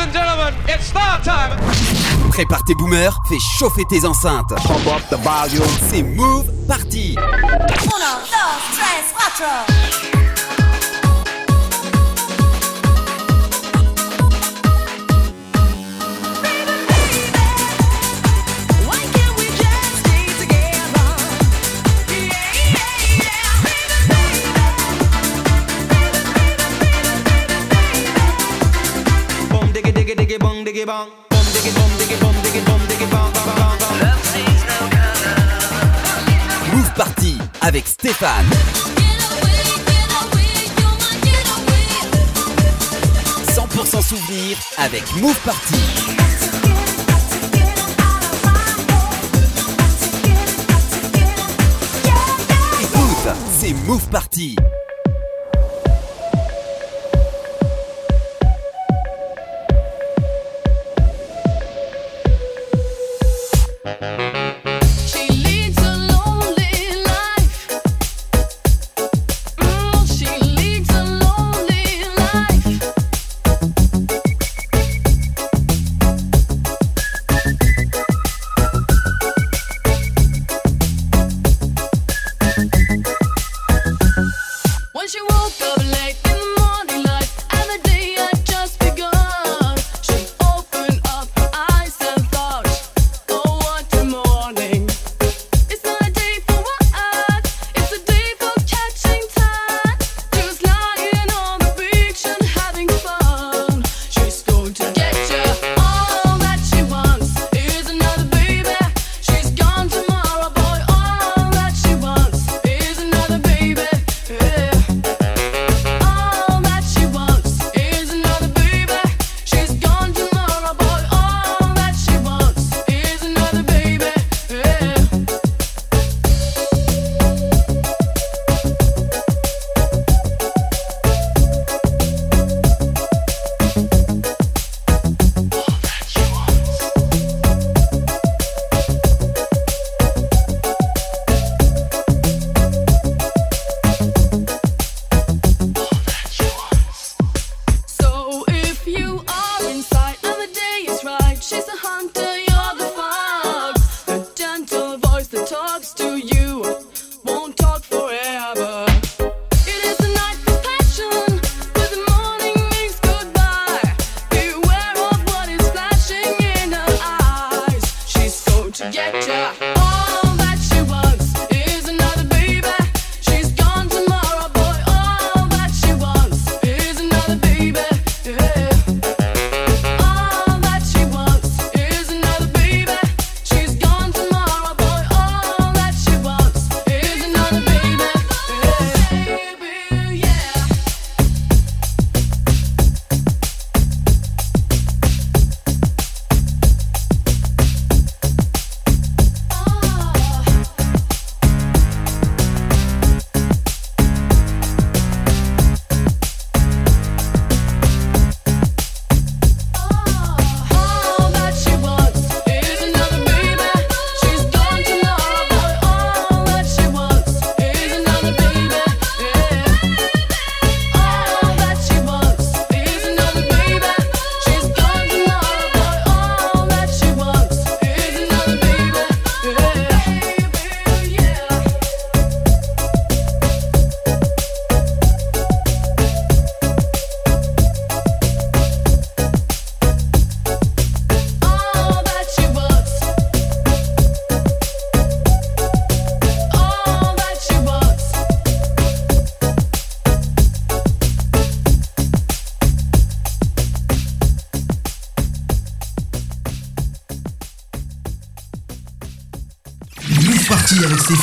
and gentlemen, it's start time. Prépare tes boomers, fais chauffer tes enceintes. Pump up the volume. C'est Move Party. Uno, dos, tres, cuatro. Move Party avec Stéphane. 100% souvenir avec Move Party. C'est Move Party.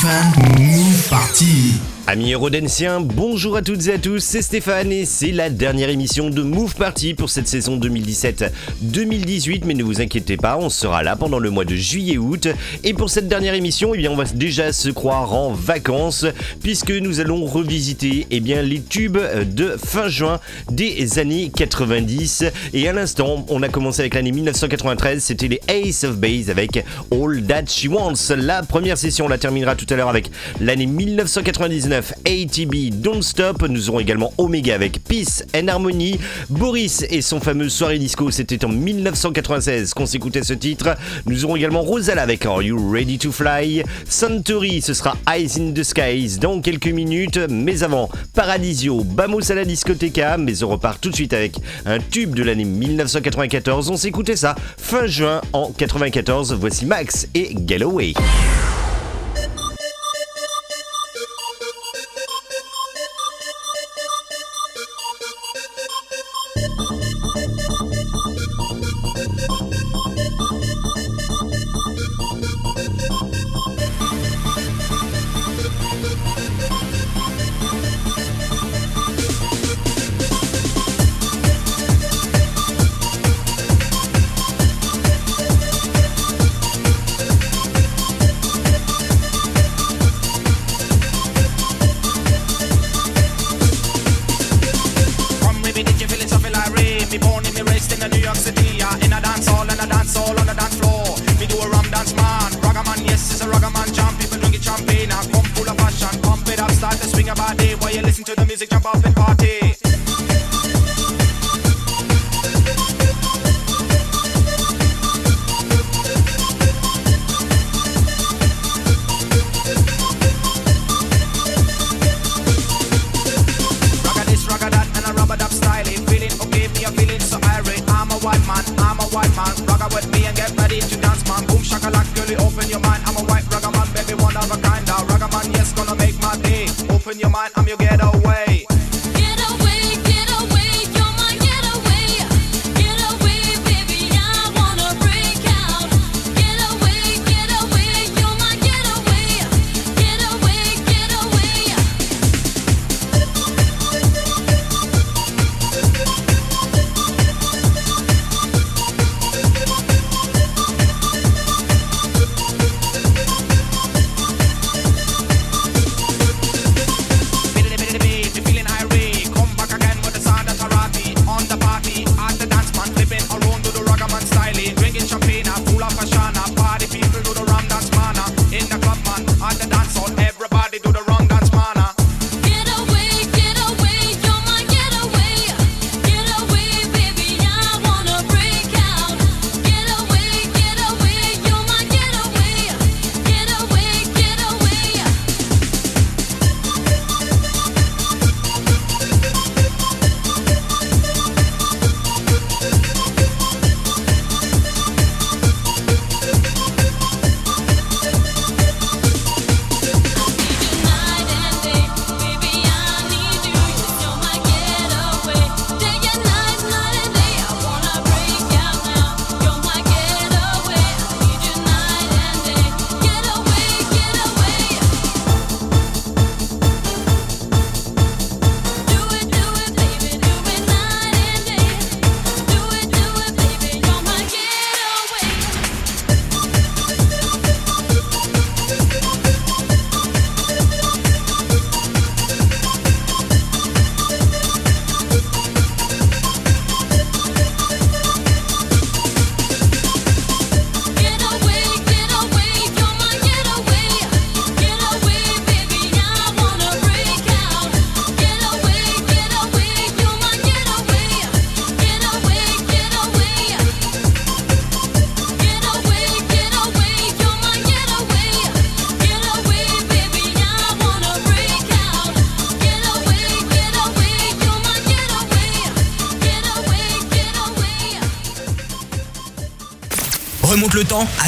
Stéphane. Move Party. Amis Hérodensiens, bonjour à toutes et à tous, c'est Stéphane et c'est la dernière émission de Move Party pour cette saison 2017-2018, mais ne vous inquiétez pas, on sera là pendant le mois de juillet-août. Et pour cette dernière émission, eh bien, on va déjà se croire en vacances, puisque nous allons revisiter eh bien, les tubes de fin juin des années 90. Et à l'instant, on a commencé avec l'année 1993, c'était les Ace of Base avec All That She Wants. La première session, on la terminera tout à l'heure avec l'année 1999 ATB Don't Stop. Nous aurons également Omega avec Peace and Harmony. Boris et son fameux soirée disco, c'était en 1996 qu'on s'écoutait ce titre. Nous aurons également Rosal avec Are You Ready to Fly? Suntory, ce sera Eyes in the Skies dans quelques minutes. Mais avant, Paradisio, Bamos à la discoteca. Mais on repart tout de suite avec un tube de l'année 1994. On s'écoutait ça fin juin en 94. Voici Max et Galloway.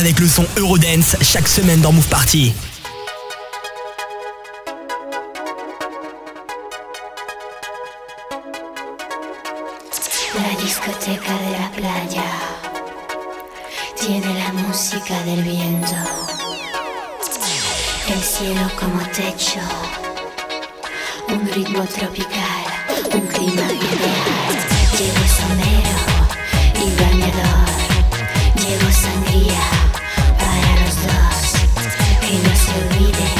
avec le son Eurodance chaque semaine dans Move Party. La discoteca de la playa tiene la música del viento, el cielo como techo, un ritmo tropical, un clima ideal. Llevo sombrero y bañador. llevo sangría para los dos. Que no se olvide.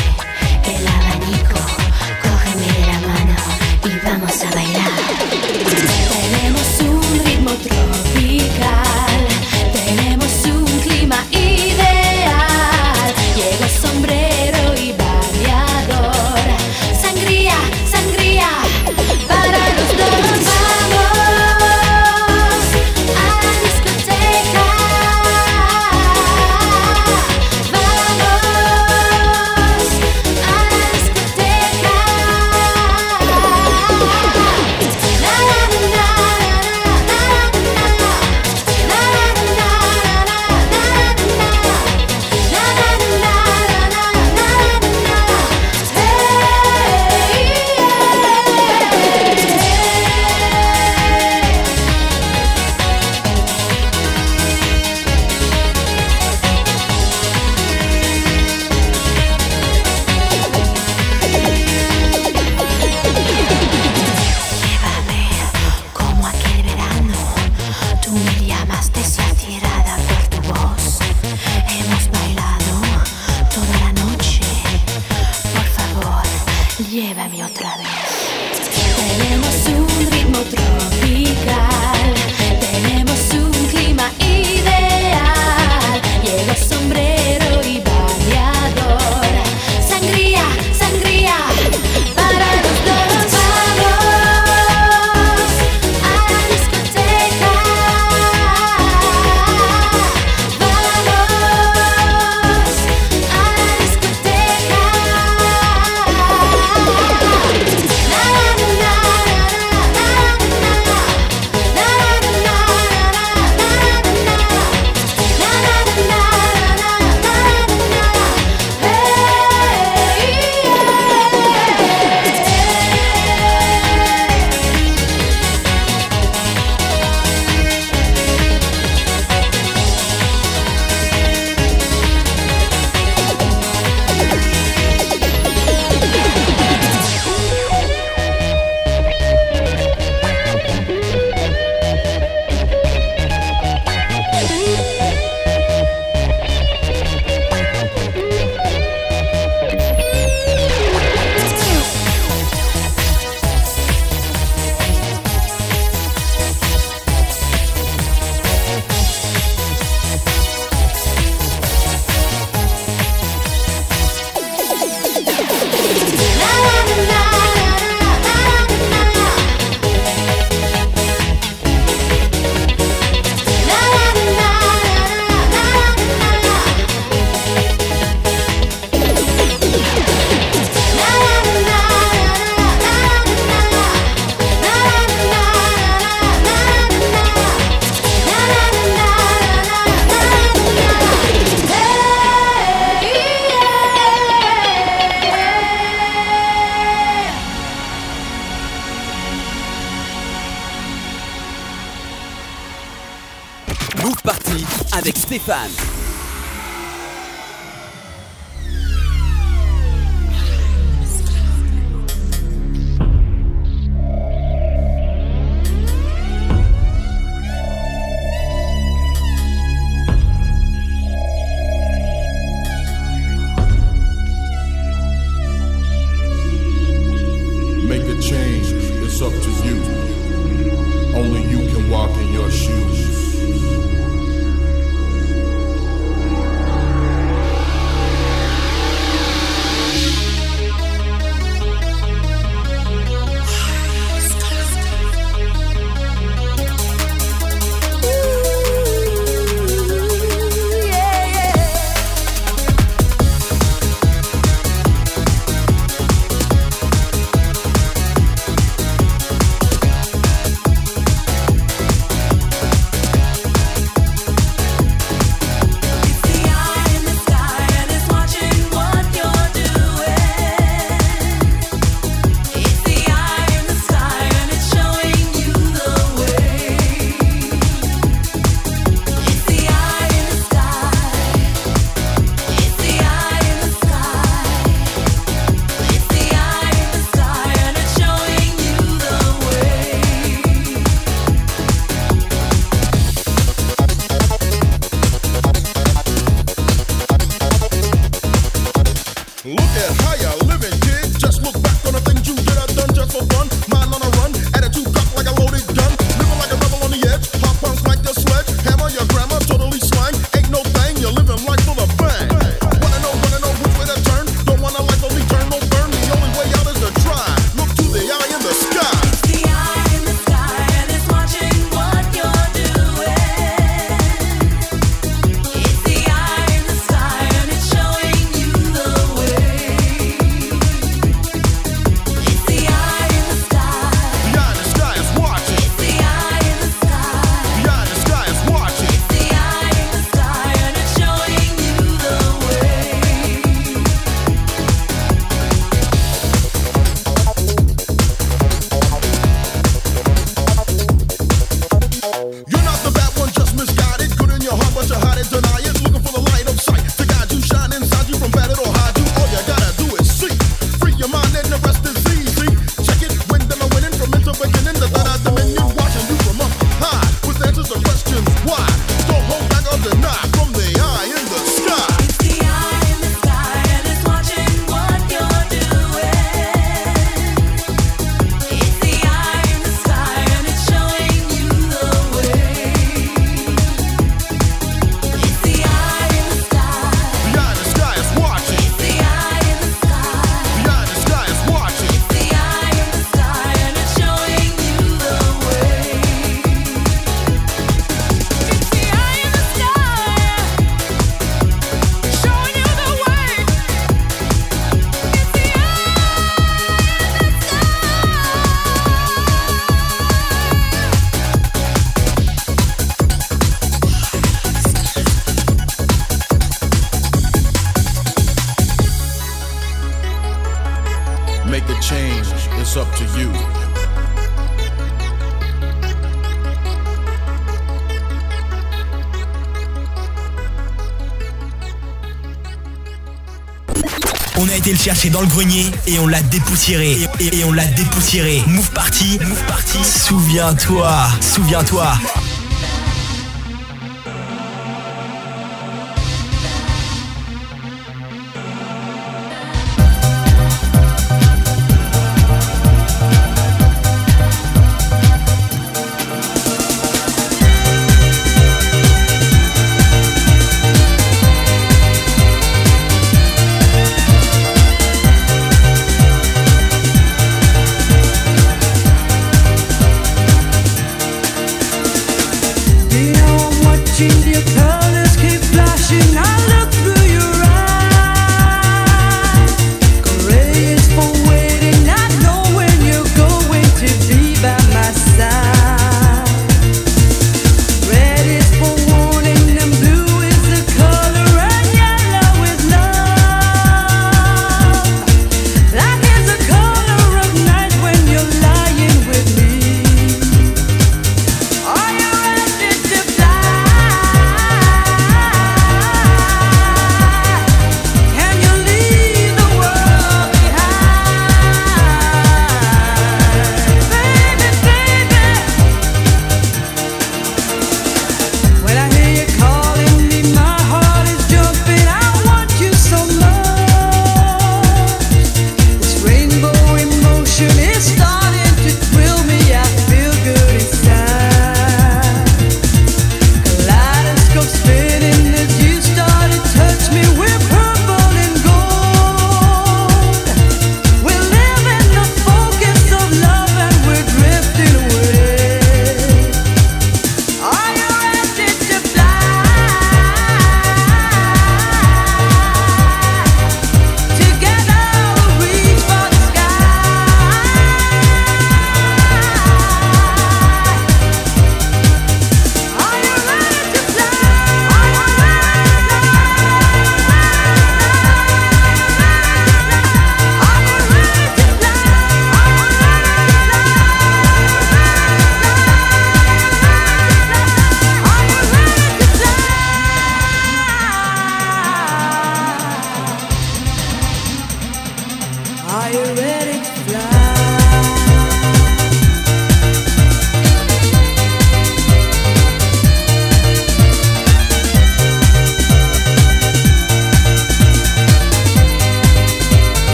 chercher dans le grenier et on l'a dépoussiéré. Et, on l'a dépoussiéré. Move party, move party. Souviens-toi, souviens-toi.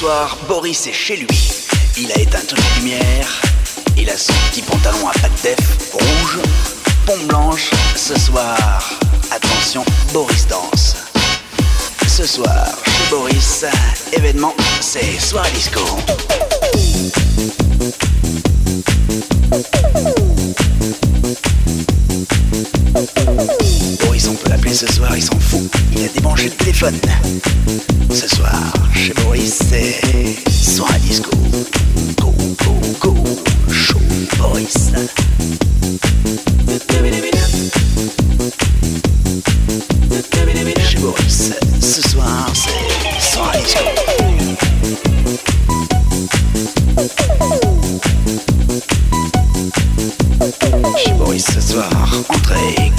Soir, Boris est chez lui. Il a éteint toutes les lumières. Il a son petit pantalon à pattes def rouge, pompe blanche. Ce soir, attention, Boris danse. Ce soir, chez Boris, événement, c'est soirée disco. Ce soir, il s'en fout. Il a débranché le téléphone. Ce soir, chez Boris, c'est soirée disco. Go, go, go, show Boris. Chez Boris, ce soir, c'est soirée disco.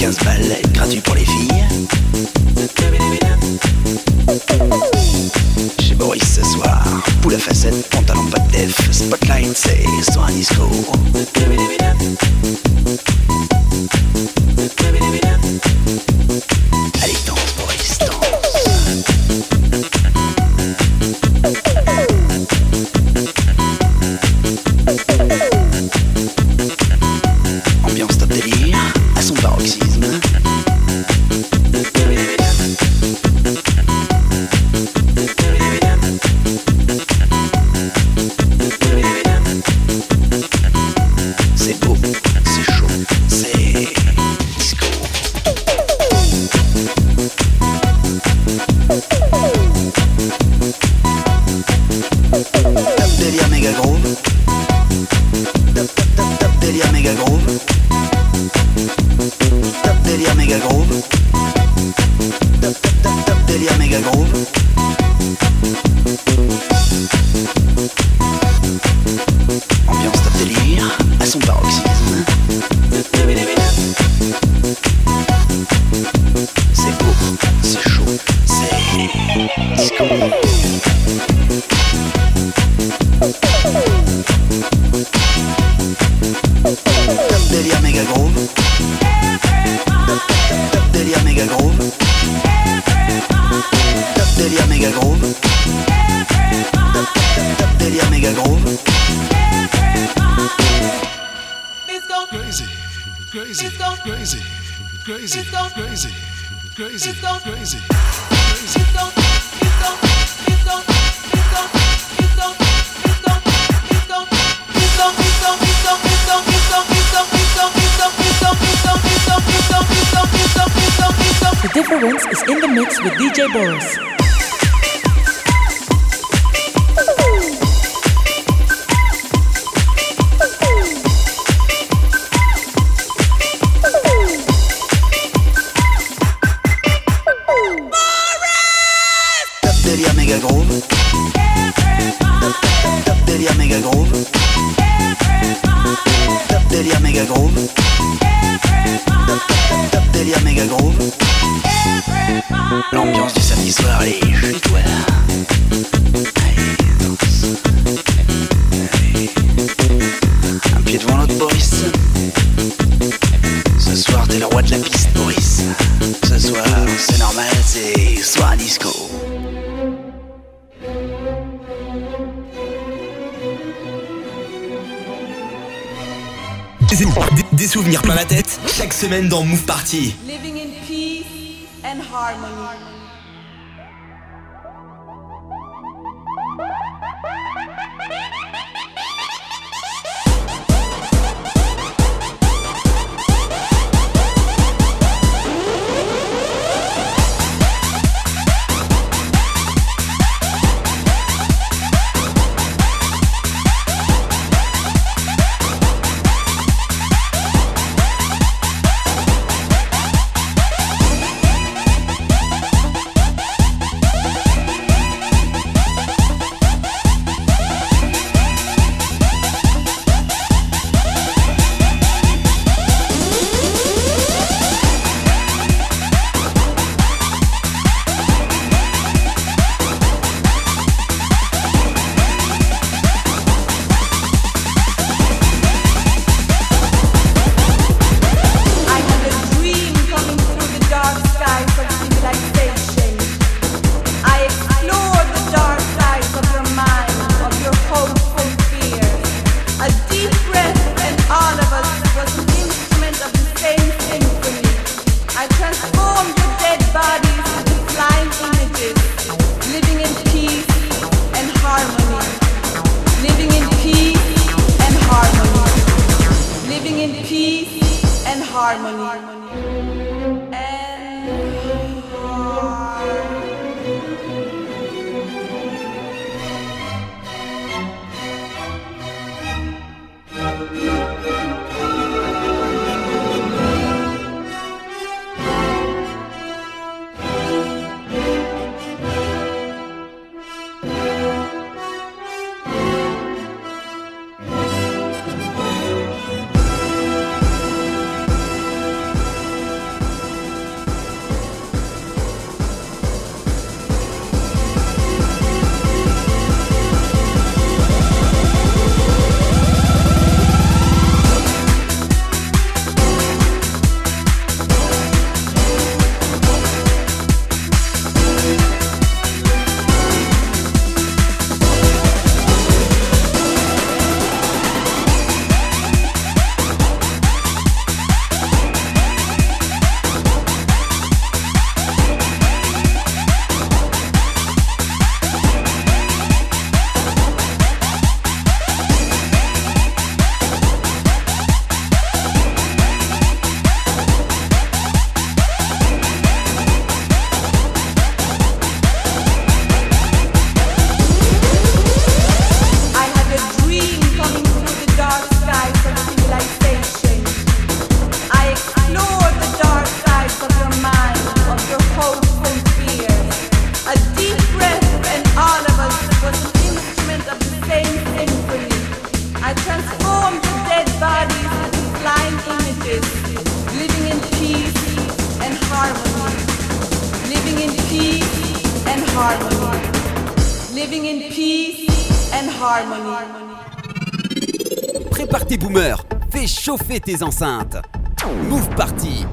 15 balles, gratuit pour les filles. Chez Boris ce soir, poule à facettes, pantalon pas de def, spotlight, c'est soir disco. C'est beau, souvenirs plein la tête, chaque semaine dans Move Party. Living in peace and harmony. peace and harmony. Living in peace and harmony. Prépare tes boomers, fais chauffer tes enceintes. Move Party.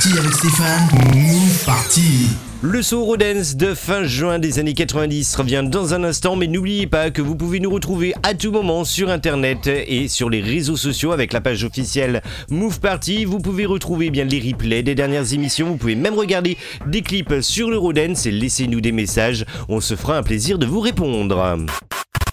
Stéphane, Move Party. Le son Eurodance de fin juin des années 90 revient dans un instant, mais n'oubliez pas que vous pouvez nous retrouver à tout moment sur internet et sur les réseaux sociaux avec la page officielle Move Party. Vous pouvez retrouver bien les replays des dernières émissions, vous pouvez même regarder des clips sur l'Eurodance et laissez-nous des messages, on se fera un plaisir de vous répondre.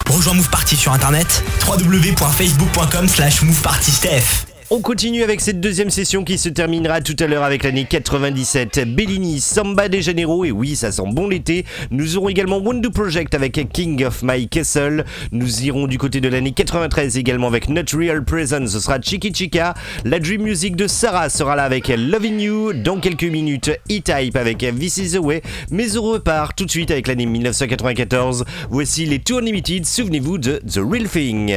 Rejoins Move Party sur internet www.facebook.com slash movepartysteph. On continue avec cette deuxième session qui se terminera tout à l'heure avec l'année 97. Bellini, Samba de Janeiro, et oui, ça sent bon l'été. Nous aurons également Wonder Project avec King of My Castle. Nous irons du côté de l'année 93 également avec Not Real Present, ce sera Chiki Chica. La Dream Music de Sarah sera là avec Loving You. Dans quelques minutes, E-Type avec This Is The Way. Mais on repart tout de suite avec l'année 1994. Voici les Tour Unlimited, souvenez-vous de The Real Thing.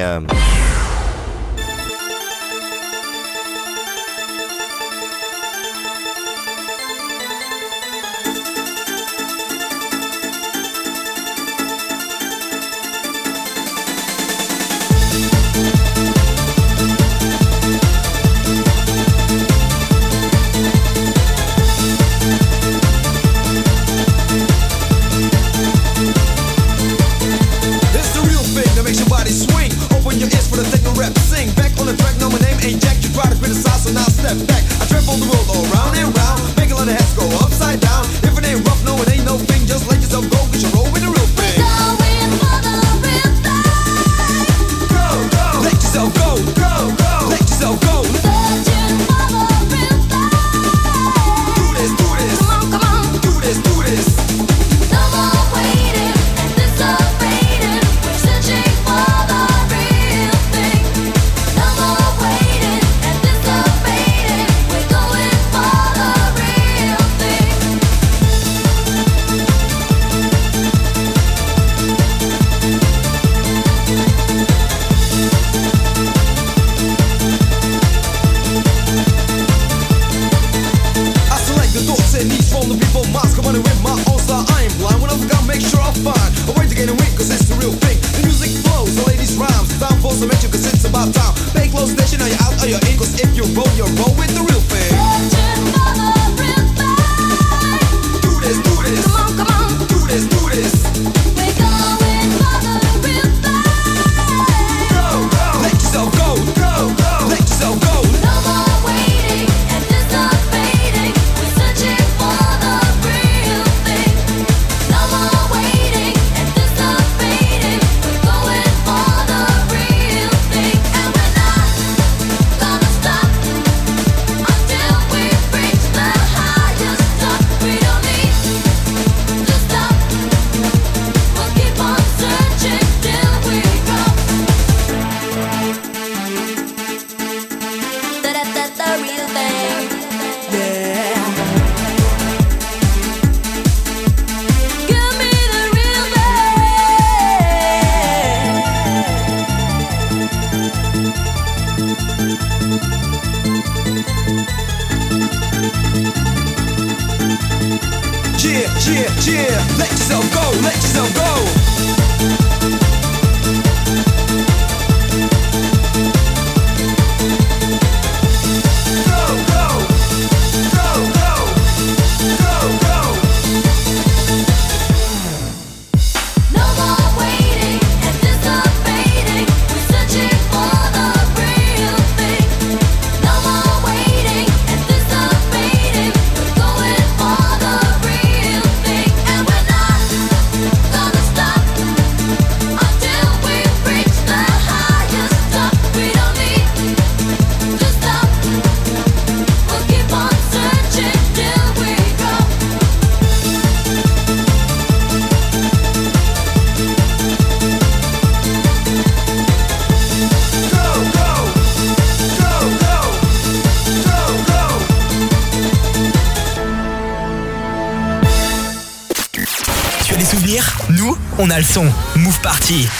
Party.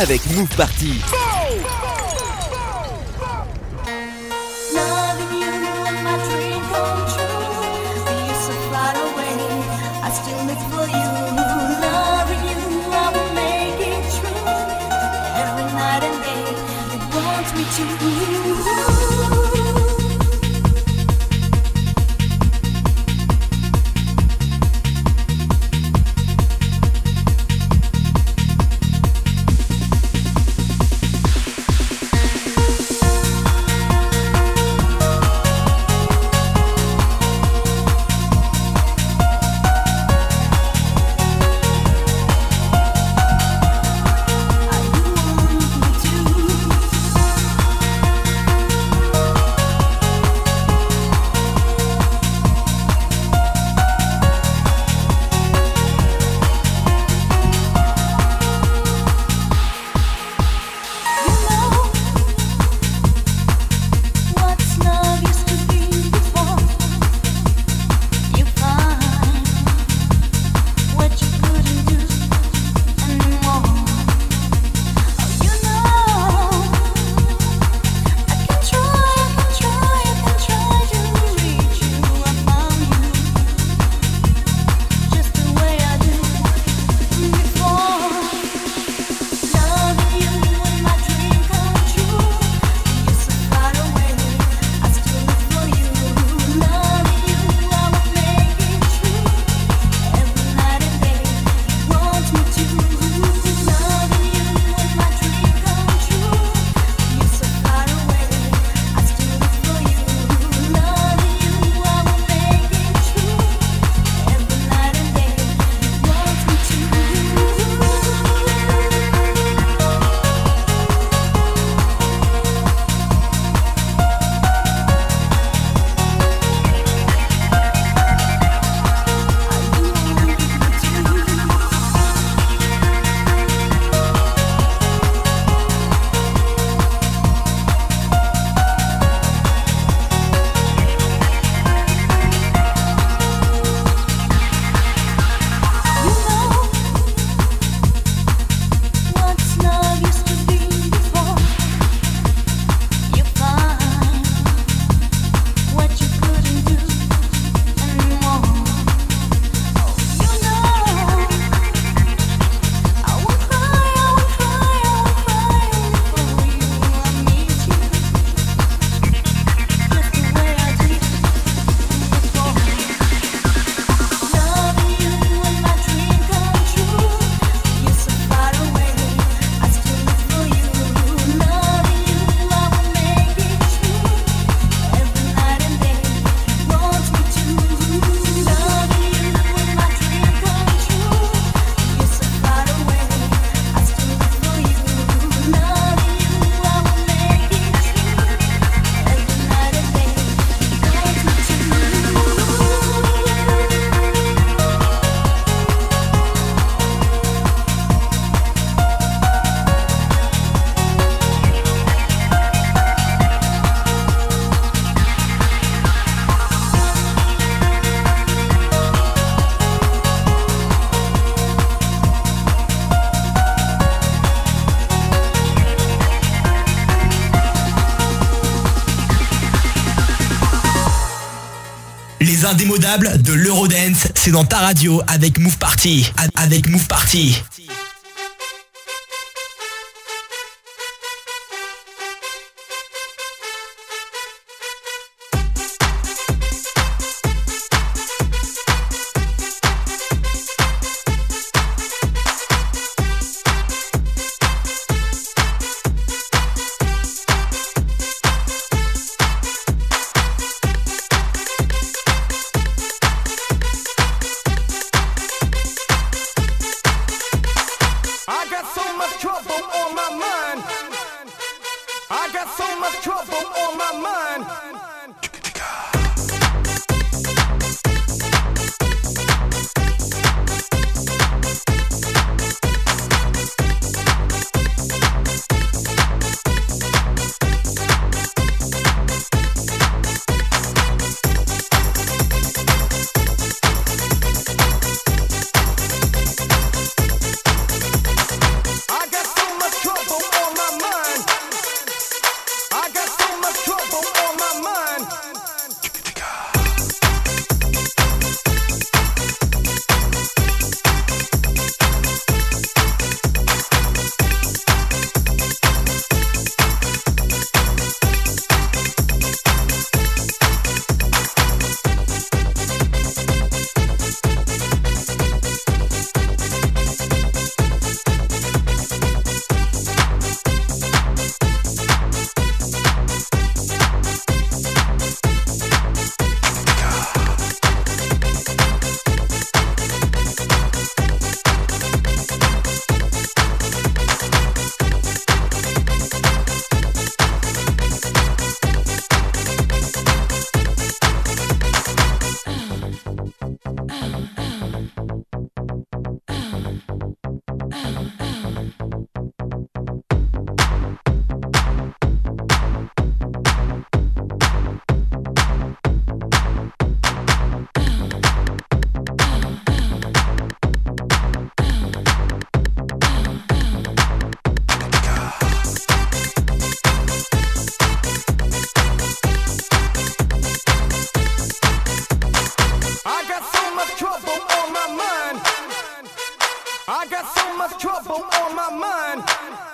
avec Move Party. de l'Eurodance, c'est dans ta radio avec Move Party. Avec Move Party. trouble on my mind.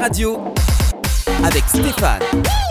radio avec Stéphane.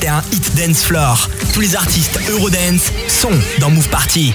c'était un hit dance floor. Tous les artistes Eurodance sont dans Move Party.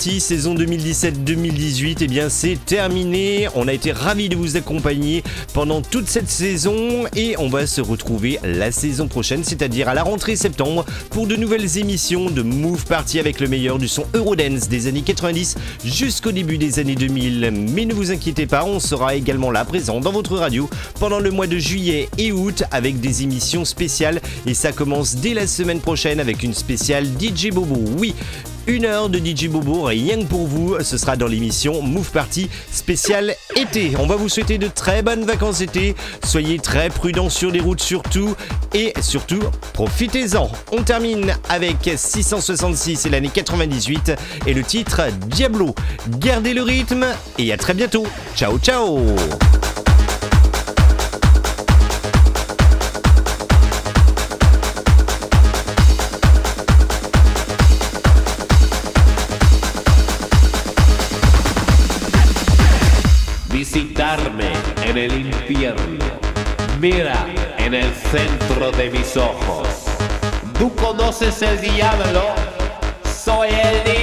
Saison 2017-2018, et bien c'est terminé. On a été ravis de vous accompagner pendant toute cette saison et on va se retrouver la saison prochaine, c'est-à-dire à la rentrée septembre, pour de nouvelles émissions de Move Party avec le meilleur du son Eurodance des années 90 jusqu'au début des années 2000. Mais ne vous inquiétez pas, on sera également là présent dans votre radio pendant le mois de juillet et août avec des émissions spéciales et ça commence dès la semaine prochaine avec une spéciale DJ Bobo. Oui, une heure de DJ Bobo, rien que pour vous, ce sera dans l'émission Move Party spécial été. On va vous souhaiter de très bonnes vacances été, soyez très prudents sur les routes surtout, et surtout, profitez-en. On termine avec 666 et l'année 98, et le titre Diablo. Gardez le rythme, et à très bientôt. Ciao ciao En el centro de mis ojos. ¿Tú conoces el diablo? Soy el diablo.